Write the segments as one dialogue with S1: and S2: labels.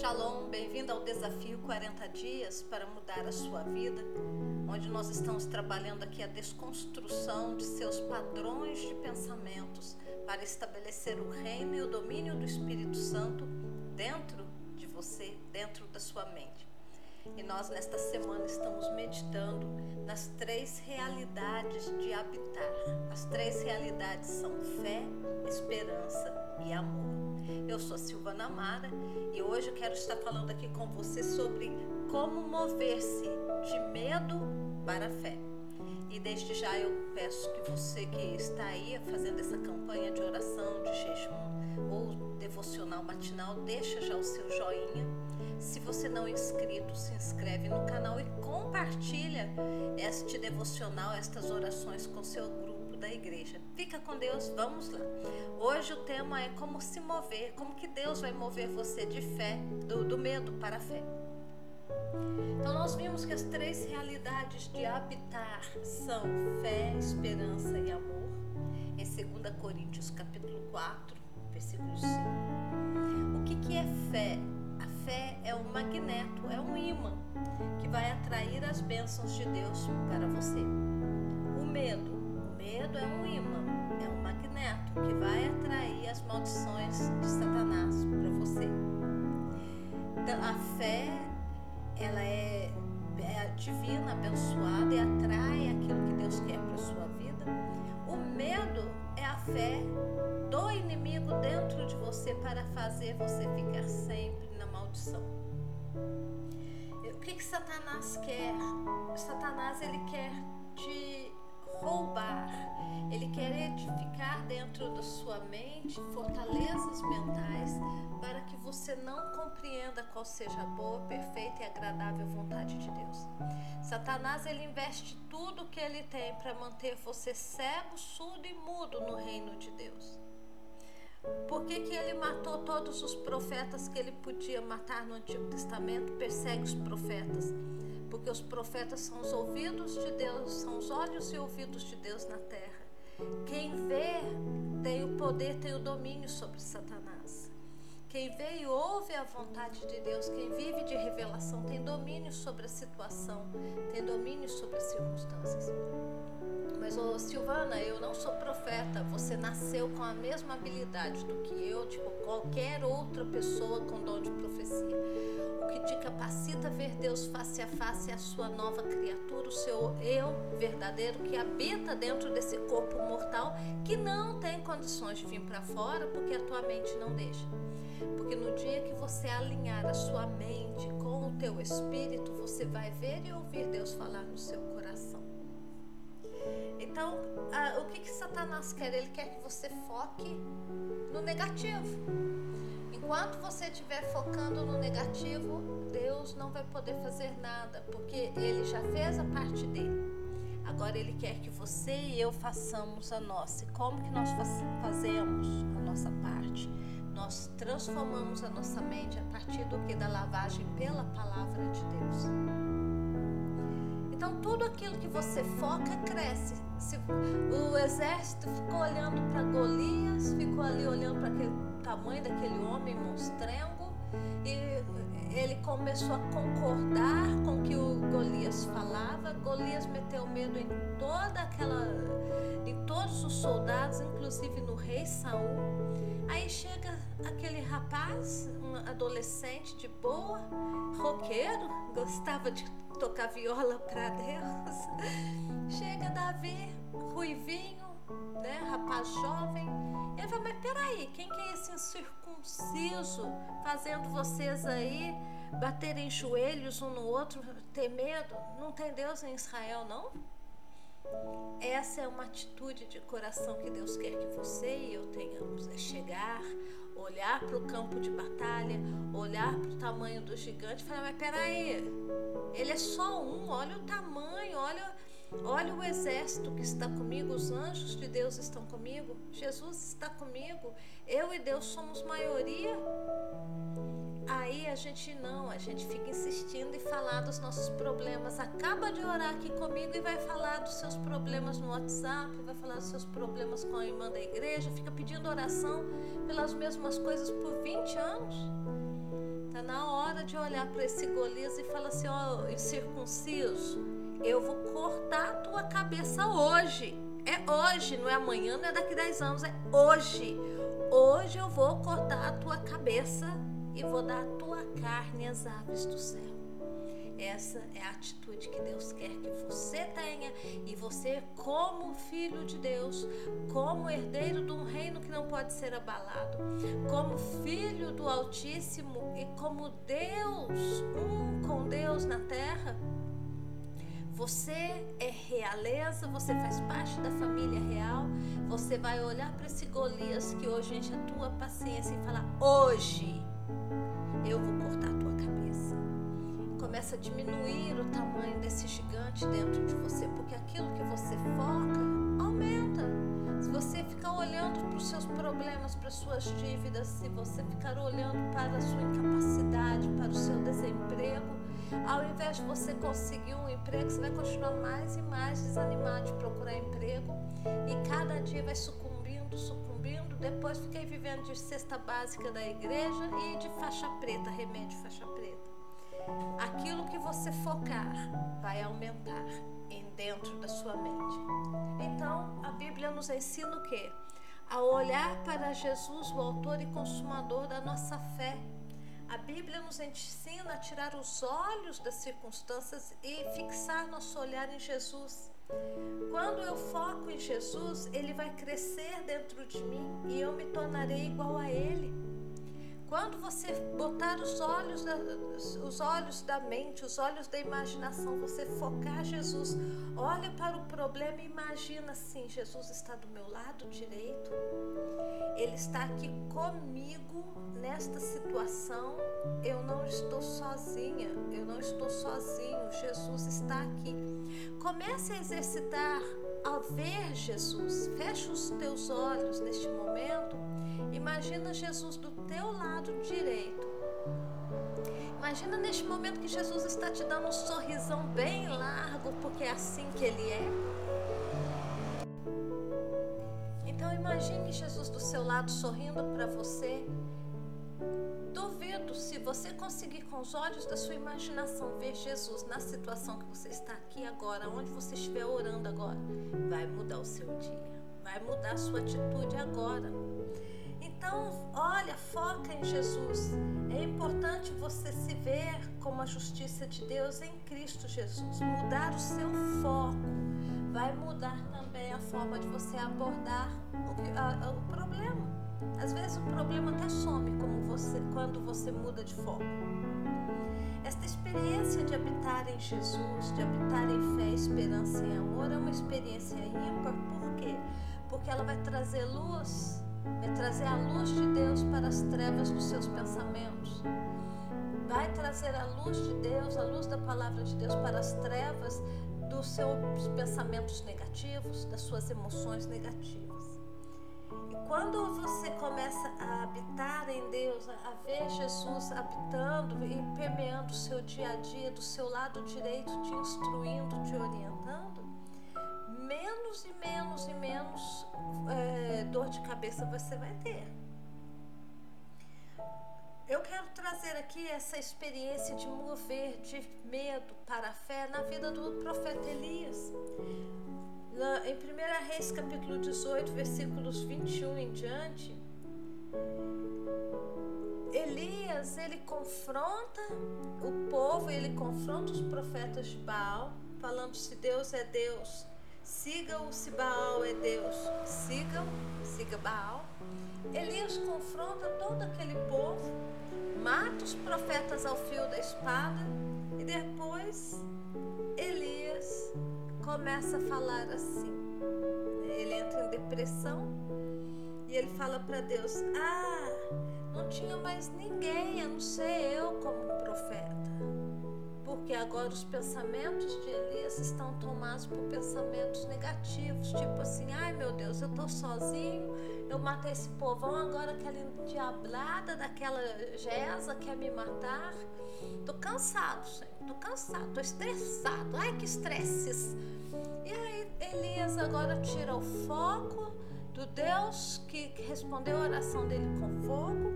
S1: Shalom, bem-vindo ao desafio 40 dias para mudar a sua vida, onde nós estamos trabalhando aqui a desconstrução de seus padrões de pensamentos para estabelecer o reino e o domínio do Espírito Santo dentro de você, dentro da sua mente. E nós nesta semana estamos meditando nas três realidades de habitar. As três realidades são fé, esperança e amor. Eu sou Silvana Mara e hoje eu quero estar falando aqui com você sobre como mover-se de medo para a fé. E desde já eu peço que você que está aí fazendo essa campanha de oração, de jejum ou devocional matinal, deixa já o seu joinha. Se você não é inscrito, se inscreve no canal e compartilha este devocional, estas orações com seu grupo da igreja. Fica com Deus, vamos lá. Hoje o tema é como se mover, como que Deus vai mover você de fé, do, do medo para a fé. Então nós vimos que as três realidades de habitar são fé, esperança e amor. Em 2 Coríntios capítulo 4, versículo 5. O que, que é fé? A fé é um magneto, é um imã que vai atrair as bênçãos de Deus para você. O medo, medo é um imã, é um magneto que vai atrair as maldições de Satanás para você. Então, a fé, ela é, é divina, abençoada e atrai aquilo que Deus quer para sua vida. O medo é a fé do inimigo dentro de você para fazer você ficar sempre na maldição. O que, que Satanás quer? Satanás ele quer te roubar, ele quer edificar dentro da sua mente fortalezas mentais para que você não compreenda qual seja a boa, perfeita e agradável vontade de Deus. Satanás ele investe tudo que ele tem para manter você cego, surdo e mudo no reino de Deus. Por que, que ele matou todos os profetas que ele podia matar no Antigo Testamento? Persegue os profetas. Porque os profetas são os ouvidos de Deus, são os olhos e ouvidos de Deus na terra. Quem vê tem o poder, tem o domínio sobre Satanás. Quem e ouve a vontade de Deus, quem vive de revelação, tem domínio sobre a situação, tem domínio sobre as circunstâncias. Mas, ô Silvana, eu não sou profeta. Você nasceu com a mesma habilidade do que eu, tipo qualquer outra pessoa com dom de profecia. O que te capacita a ver Deus face a face é a sua nova criatura, o seu eu verdadeiro que habita dentro desse corpo mortal que não tem condições de vir para fora porque a tua mente não deixa. Porque no dia que você alinhar a sua mente com o teu espírito, você vai ver e ouvir Deus falar no seu coração. Então, o que, que Satanás quer? Ele quer que você foque no negativo. Enquanto você estiver focando no negativo, Deus não vai poder fazer nada, porque Ele já fez a parte dele. Agora Ele quer que você e eu façamos a nossa. E como que nós fazemos a nossa parte? Nós transformamos a nossa mente a partir do que da lavagem pela palavra de Deus. Então tudo aquilo que você foca cresce. Se o exército ficou olhando para Golias, ficou ali olhando para aquele tamanho daquele homem monstrengo e ele começou a concordar com o que o Golias falava. Golias meteu medo em toda aquela, em todos os soldados, inclusive no rei Saul. Aí chega aquele rapaz, um adolescente de boa, roqueiro, gostava de tocar viola para Deus. Chega Davi, ruivinho, né, rapaz jovem. Ele fala, mas peraí, quem que é esse incircunciso fazendo vocês aí baterem joelhos um no outro, ter medo? Não tem Deus em Israel, não? Essa é uma atitude de coração que Deus quer que você e eu tenhamos. É chegar, olhar para o campo de batalha, olhar para o tamanho do gigante e falar, mas peraí, ele é só um, olha o tamanho, olha, olha o exército que está comigo, os anjos de Deus estão comigo, Jesus está comigo, eu e Deus somos maioria. Aí a gente não, a gente fica insistindo em falar dos nossos problemas. Acaba de orar aqui comigo e vai falar dos seus problemas no WhatsApp, vai falar dos seus problemas com a irmã da igreja, fica pedindo oração pelas mesmas coisas por 20 anos. Tá na hora de olhar para esse Golias e falar assim: ó, oh, incircunciso, eu vou cortar a tua cabeça hoje. É hoje, não é amanhã, não é daqui 10 anos, é hoje. Hoje eu vou cortar a tua cabeça e vou dar a tua carne às aves do céu. Essa é a atitude que Deus quer que você tenha e você, como filho de Deus, como herdeiro de um reino que não pode ser abalado, como filho do Altíssimo e como Deus, um com Deus na terra. Você é realeza, você faz parte da família real. Você vai olhar para esse Golias que hoje enche a tua paciência e falar: Hoje eu vou cortar a tua cabeça começa a diminuir o tamanho desse gigante dentro de você, porque aquilo que você foca aumenta. Se você ficar olhando para os seus problemas, para as suas dívidas, se você ficar olhando para a sua incapacidade, para o seu desemprego, ao invés de você conseguir um emprego, você vai continuar mais e mais desanimado de procurar emprego e cada dia vai sucumbindo, sucumbindo. Depois fiquei vivendo de cesta básica da igreja e de faixa preta, remédio faixa preta aquilo que você focar vai aumentar em dentro da sua mente. Então, a Bíblia nos ensina o quê? A olhar para Jesus, o autor e consumador da nossa fé. A Bíblia nos ensina a tirar os olhos das circunstâncias e fixar nosso olhar em Jesus. Quando eu foco em Jesus, ele vai crescer dentro de mim e eu me tornarei igual a ele. Quando você botar os olhos, da, os olhos da mente, os olhos da imaginação, você focar Jesus, olha para o problema e imagina assim: Jesus está do meu lado direito, Ele está aqui comigo nesta situação. Eu não estou sozinha, eu não estou sozinho, Jesus está aqui. Comece a exercitar a ver Jesus. Feche os teus olhos neste momento Imagina Jesus do teu lado direito. Imagina neste momento que Jesus está te dando um sorrisão bem largo, porque é assim que ele é. Então imagine Jesus do seu lado sorrindo para você. Duvido se você conseguir com os olhos da sua imaginação ver Jesus na situação que você está aqui agora, onde você estiver orando agora, vai mudar o seu dia, vai mudar a sua atitude agora. Então, olha, foca em Jesus. É importante você se ver como a justiça de Deus em Cristo Jesus. Mudar o seu foco vai mudar também a forma de você abordar o, a, o problema. Às vezes o problema até some você, quando você muda de foco. Esta experiência de habitar em Jesus, de habitar em fé, esperança e amor é uma experiência ímpar. Por quê? Porque ela vai trazer luz é trazer a luz de Deus para as trevas dos seus pensamentos. Vai trazer a luz de Deus, a luz da palavra de Deus para as trevas dos seus pensamentos negativos, das suas emoções negativas. Quando você começa a habitar em Deus, a ver Jesus habitando e permeando o seu dia a dia, do seu lado direito, te instruindo, te orientando, menos e menos e menos é, dor de cabeça você vai ter. Eu quero trazer aqui essa experiência de mover de medo para a fé na vida do profeta Elias. Em 1 Reis capítulo 18, versículos 21 em diante, Elias ele confronta o povo, ele confronta os profetas de Baal, falando se Deus é Deus, Sigam se Baal é Deus. Sigam, siga Baal. Elias confronta todo aquele povo, mata os profetas ao fio da espada e depois começa a falar assim. Ele entra em depressão e ele fala para Deus: Ah, não tinha mais ninguém a não ser eu como profeta porque agora os pensamentos de Elias estão tomados por pensamentos negativos, tipo assim, ai meu Deus, eu tô sozinho, eu matei esse povão, agora aquela diablada daquela Gesa quer me matar. Tô cansado, Senhor, tô cansado, tô estressado, ai que estresses. E aí Elias agora tira o foco do Deus que respondeu a oração dele com fogo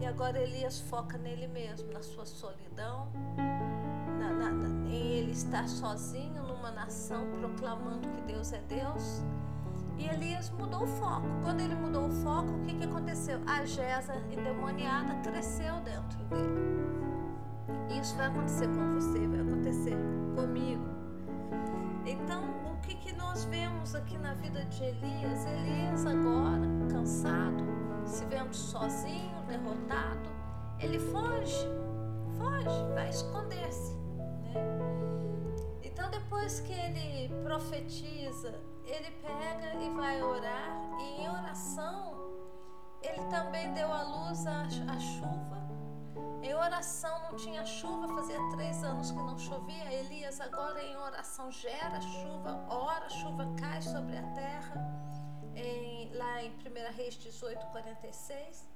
S1: E agora Elias foca nele mesmo, na sua solidão, na, na, na, em ele estar sozinho numa nação proclamando que Deus é Deus. E Elias mudou o foco. Quando ele mudou o foco, o que, que aconteceu? A Gesa endemoniada cresceu dentro dele. Isso vai acontecer com você, vai acontecer comigo. Então, o que, que nós vemos aqui na vida de Elias? Elias agora, cansado, se vendo sozinho, derrotado, ele foge, foge, vai esconder-se. Né? Então, depois que ele profetiza, ele pega e vai orar, e em oração, ele também deu à luz a, a chuva. Em oração não tinha chuva, fazia três anos que não chovia. Elias agora em oração gera chuva, ora, chuva cai sobre a terra. Em, lá em 1 Reis 18, 46.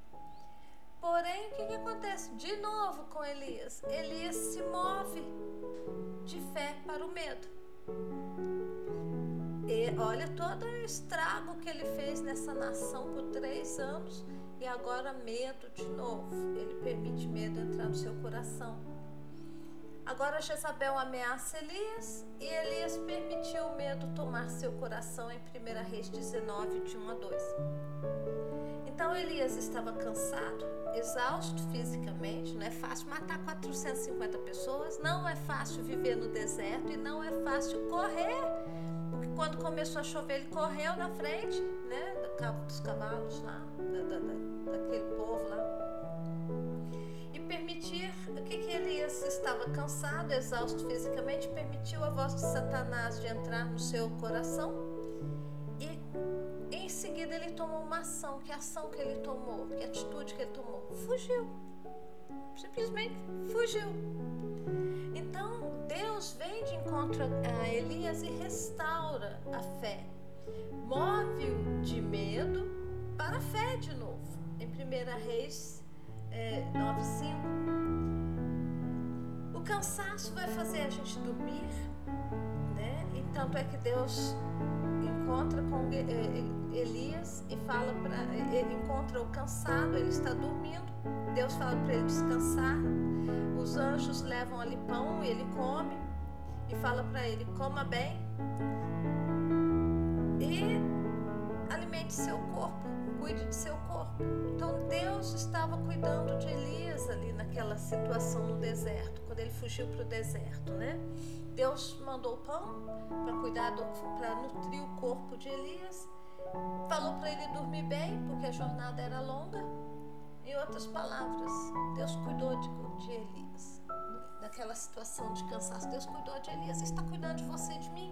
S1: Porém, o que, que acontece? De novo com Elias. Elias se move de fé para o medo. E olha todo o estrago que ele fez nessa nação por três anos. E agora medo de novo. Ele permite medo entrar no seu coração. Agora Jezabel ameaça Elias e Elias permitiu o medo tomar seu coração em 1 Reis 19, de 1 a 2. Então Elias estava cansado, exausto fisicamente, não é fácil matar 450 pessoas, não é fácil viver no deserto e não é fácil correr. Porque quando começou a chover, ele correu na frente, né, do cabo dos cavalos lá, da, da, da, daquele povo lá. E permitir, o que que Elias estava cansado, exausto fisicamente, permitiu a voz de Satanás de entrar no seu coração seguida ele tomou uma ação. Que ação que ele tomou? Que atitude que ele tomou? Fugiu. Simplesmente fugiu. Então Deus vem de encontro a Elias e restaura a fé. Move-o de medo para a fé de novo. Em 1 Reis é, 9,5. O cansaço vai fazer a gente dormir, né? E tanto é que Deus encontra com eh, eh, Elias e fala para ele encontra o cansado, ele está dormindo. Deus fala para ele descansar. Os anjos levam ali pão e ele come e fala para ele coma bem e alimente seu corpo, cuide de seu corpo. Então Deus estava cuidando de Elias ali naquela situação no deserto, quando ele fugiu para o deserto, né? Deus mandou pão para cuidar, para nutrir o corpo de Elias. Falou para ele dormir bem, porque a jornada era longa. Em outras palavras, Deus cuidou de, de Elias. Naquela situação de cansaço, Deus cuidou de Elias. Está cuidando de você e de mim.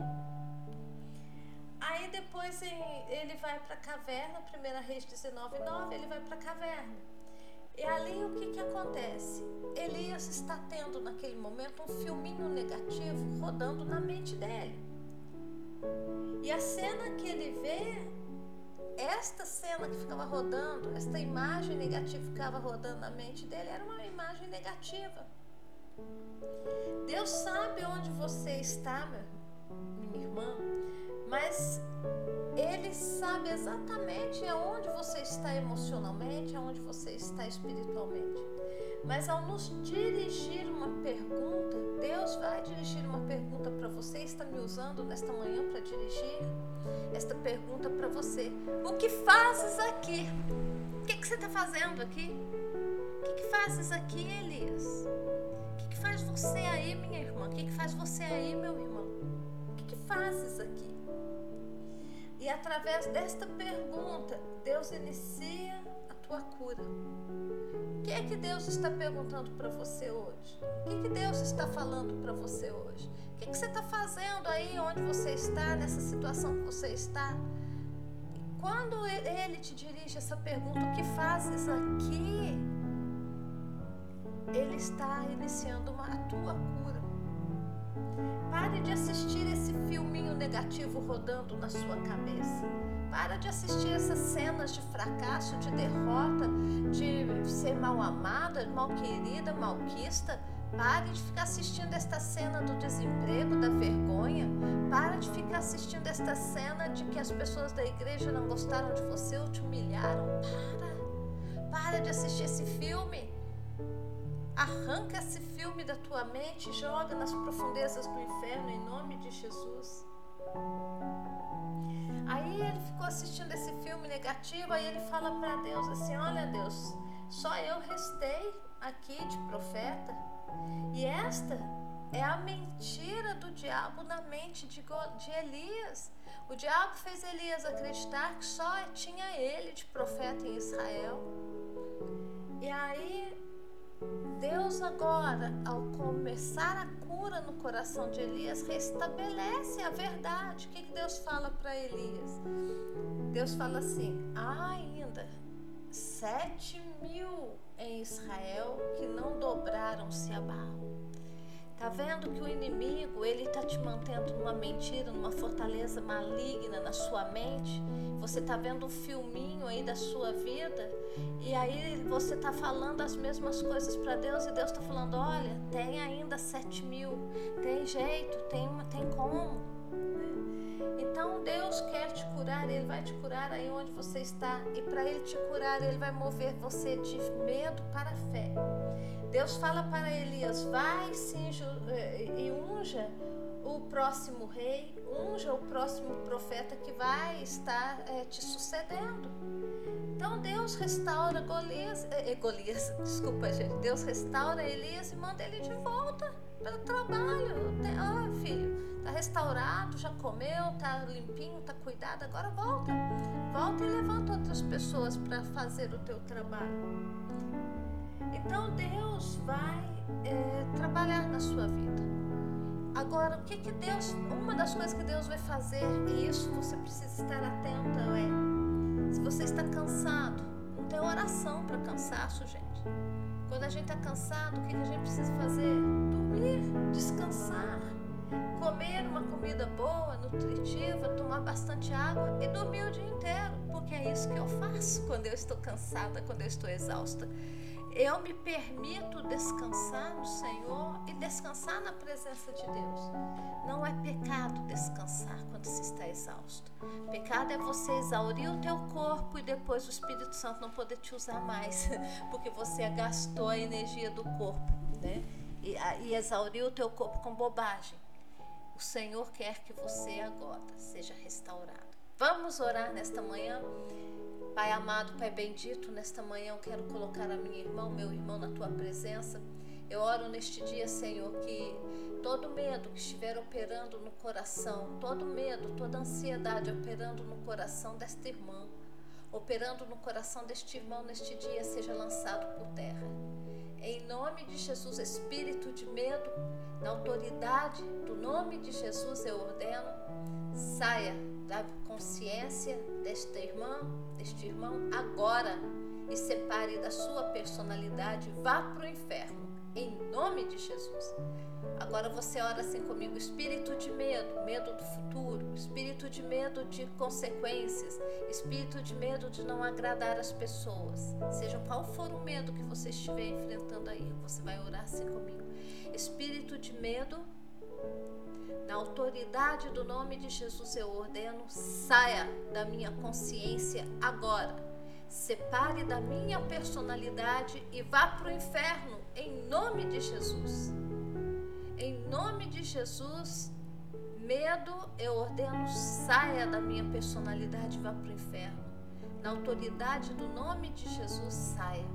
S1: Aí depois ele vai para a caverna, 1 Reis 19, 9, ele vai para a caverna. E ali o que, que acontece? Elias está tendo naquele momento um filminho negativo rodando na mente dele. E a cena que ele vê, esta cena que ficava rodando, esta imagem negativa que ficava rodando na mente dele, era uma imagem negativa. Deus sabe onde você está, minha irmã, mas ele sabe exatamente aonde você está emocionalmente, aonde você está espiritualmente. Mas ao nos dirigir uma pergunta, Deus vai dirigir uma pergunta para você. Está me usando nesta manhã para dirigir esta pergunta para você. O que fazes aqui? O que, que você está fazendo aqui? O que, que fazes aqui, Elias? Que, faz você aí, minha irmã? O que, que faz você aí, meu irmão? O que, que fazes aqui? E através desta pergunta, Deus inicia a tua cura. O que é que Deus está perguntando para você hoje? O que, que Deus está falando para você hoje? O que, que você está fazendo aí onde você está, nessa situação que você está? Quando Ele te dirige essa pergunta, o que fazes aqui? Ele está iniciando uma, a tua cura. Pare de assistir esse filminho negativo rodando na sua cabeça. Para de assistir essas cenas de fracasso, de derrota, de ser mal amada, mal querida, malquista. Pare de ficar assistindo esta cena do desemprego, da vergonha. Para de ficar assistindo esta cena de que as pessoas da igreja não gostaram de você ou te humilharam. Para. Para de assistir esse filme. Arranca esse filme da tua mente e joga nas profundezas do inferno em nome de Jesus. Aí ele ficou assistindo esse filme negativo, aí ele fala para Deus assim: Olha, Deus, só eu restei aqui de profeta, e esta é a mentira do diabo na mente de, de Elias. O diabo fez Elias acreditar que só tinha ele de profeta em Israel. E aí Deus agora, ao começar a cura no coração de Elias, restabelece a verdade. O que, Deus fala para Elias? Deus fala assim: há ainda sete mil em Israel que não dobraram-se a. Tá vendo que o inimigo, ele tá te mantendo numa mentira, numa fortaleza maligna na sua mente? Você tá vendo um filminho aí da sua vida e aí você tá falando as mesmas coisas para Deus e Deus tá falando, olha, tem ainda sete mil, tem jeito, tem, tem como. Então Deus quer te curar, Ele vai te curar aí onde você está e para Ele te curar, Ele vai mover você de medo para fé. Deus fala para Elias: vai eh, e unja o próximo rei, unja o próximo profeta que vai estar é, te sucedendo. Então Deus restaura Golias, é, Golias, desculpa gente, Deus restaura Elias e manda ele de volta para o trabalho. Oh, filho, tá restaurado, já comeu, tá limpinho, tá cuidado, agora volta. Volta e levanta outras pessoas para fazer o teu trabalho. Então Deus vai é, trabalhar na sua vida. Agora, o que que Deus, uma das coisas que Deus vai fazer, e isso você precisa estar atenta, é se você está cansado, não tem oração para cansaço, gente. Quando a gente está cansado, o que, que a gente precisa fazer? Dormir, descansar, comer uma comida boa, nutritiva, tomar bastante água e dormir o dia inteiro, porque é isso que eu faço quando eu estou cansada, quando eu estou exausta eu me permito descansar no Senhor e descansar na presença de Deus. Não é pecado descansar quando se está exausto. Pecado é você exaurir o teu corpo e depois o Espírito Santo não poder te usar mais, porque você gastou a energia do corpo, né? E, e exauriu o teu corpo com bobagem. O Senhor quer que você agora seja restaurado. Vamos orar nesta manhã. Pai amado, Pai bendito, nesta manhã eu quero colocar a minha irmã, meu irmão na tua presença. Eu oro neste dia, Senhor, que todo medo que estiver operando no coração, todo medo, toda ansiedade operando no coração desta irmã, operando no coração deste irmão neste dia, seja lançado por terra. Em nome de Jesus, espírito de medo, na autoridade do nome de Jesus, eu ordeno, saia da consciência desta irmã, deste irmão, agora e separe da sua personalidade, vá para o inferno, em nome de Jesus. Agora você ora assim comigo: espírito de medo, medo do futuro, espírito de medo de consequências, espírito de medo de não agradar as pessoas. Seja qual for o medo que você estiver enfrentando aí, você vai orar assim comigo. Espírito de medo na autoridade do nome de Jesus eu ordeno, saia da minha consciência agora. Separe da minha personalidade e vá para o inferno em nome de Jesus. Em nome de Jesus, medo eu ordeno, saia da minha personalidade e vá para o inferno. Na autoridade do nome de Jesus, saia.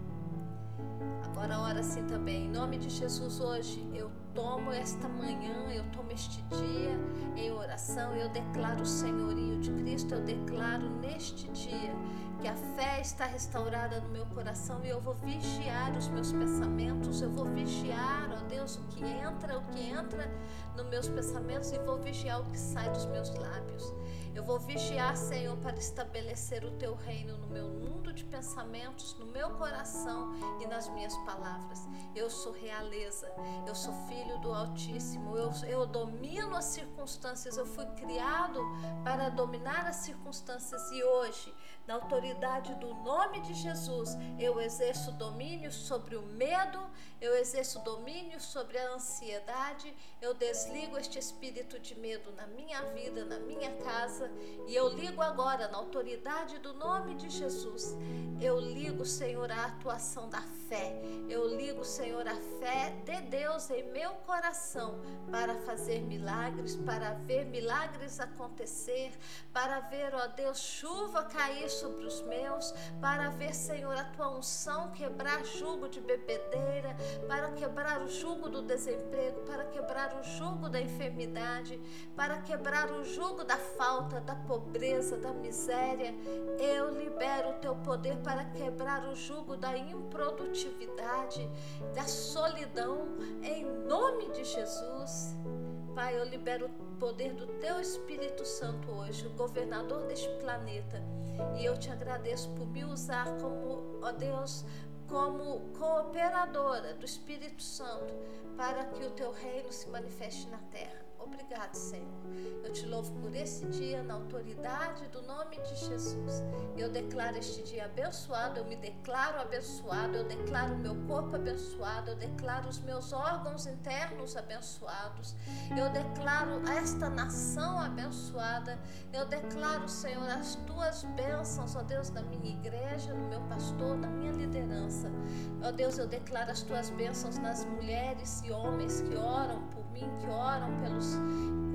S1: Agora ora assim também. Em nome de Jesus, hoje eu tomo esta manhã, eu tomo este dia em oração, eu declaro o senhorio de Cristo, eu declaro neste dia que a fé está restaurada no meu coração e eu vou vigiar os meus pensamentos, eu vou vigiar, ó Deus, o que entra, o que entra nos meus pensamentos e vou vigiar o que sai dos meus lábios. Eu vou vigiar, Senhor, para estabelecer o teu reino no meu mundo de pensamentos, no meu coração e nas minhas palavras. Eu sou realeza, eu sou filho do Altíssimo, eu, eu domino as circunstâncias, eu fui criado para dominar as circunstâncias e hoje na autoridade do nome de Jesus, eu exerço domínio sobre o medo, eu exerço domínio sobre a ansiedade, eu desligo este espírito de medo na minha vida, na minha casa, e eu ligo agora, na autoridade do nome de Jesus, eu ligo, Senhor, a atuação da fé, eu ligo, Senhor, a fé de Deus em meu coração para fazer milagres, para ver milagres acontecer, para ver, ó Deus, chuva cair sobre os meus, para ver, Senhor, a tua unção quebrar jugo de bebedeira, para quebrar o jugo do desemprego, para quebrar o jugo da enfermidade, para quebrar o jugo da falta, da pobreza, da miséria. Eu libero o teu poder para quebrar o jugo da improdutividade, da solidão, em nome de Jesus. Pai, eu libero o poder do Teu Espírito Santo hoje, o governador deste planeta. E eu te agradeço por me usar como, ó Deus, como cooperadora do Espírito Santo para que o Teu reino se manifeste na terra. Obrigado, Senhor. Eu te louvo por esse dia, na autoridade do nome de Jesus. Eu declaro este dia abençoado, eu me declaro abençoado, eu declaro o meu corpo abençoado, eu declaro os meus órgãos internos abençoados, eu declaro esta nação abençoada, eu declaro, Senhor, as tuas bênçãos, ó Deus, na minha igreja, no meu pastor, na minha liderança. Ó Deus, eu declaro as tuas bênçãos nas mulheres e homens que oram por mim, que oram pelos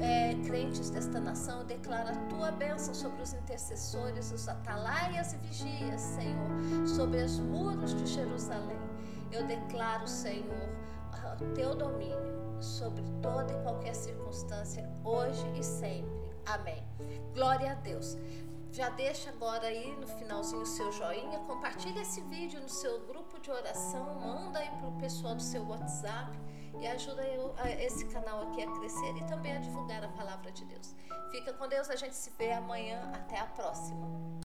S1: é, crentes desta nação. Eu declaro a tua bênção sobre os intercessores, os atalaias e vigias, Senhor, sobre os muros de Jerusalém. Eu declaro, Senhor, o teu domínio sobre toda e qualquer circunstância, hoje e sempre. Amém. Glória a Deus. Já deixa agora aí no finalzinho o seu joinha, compartilha esse vídeo no seu grupo de oração, manda aí para o pessoal do seu WhatsApp e ajuda eu, esse canal aqui a crescer e também a divulgar a palavra de Deus. Fica com Deus, a gente se vê amanhã. Até a próxima.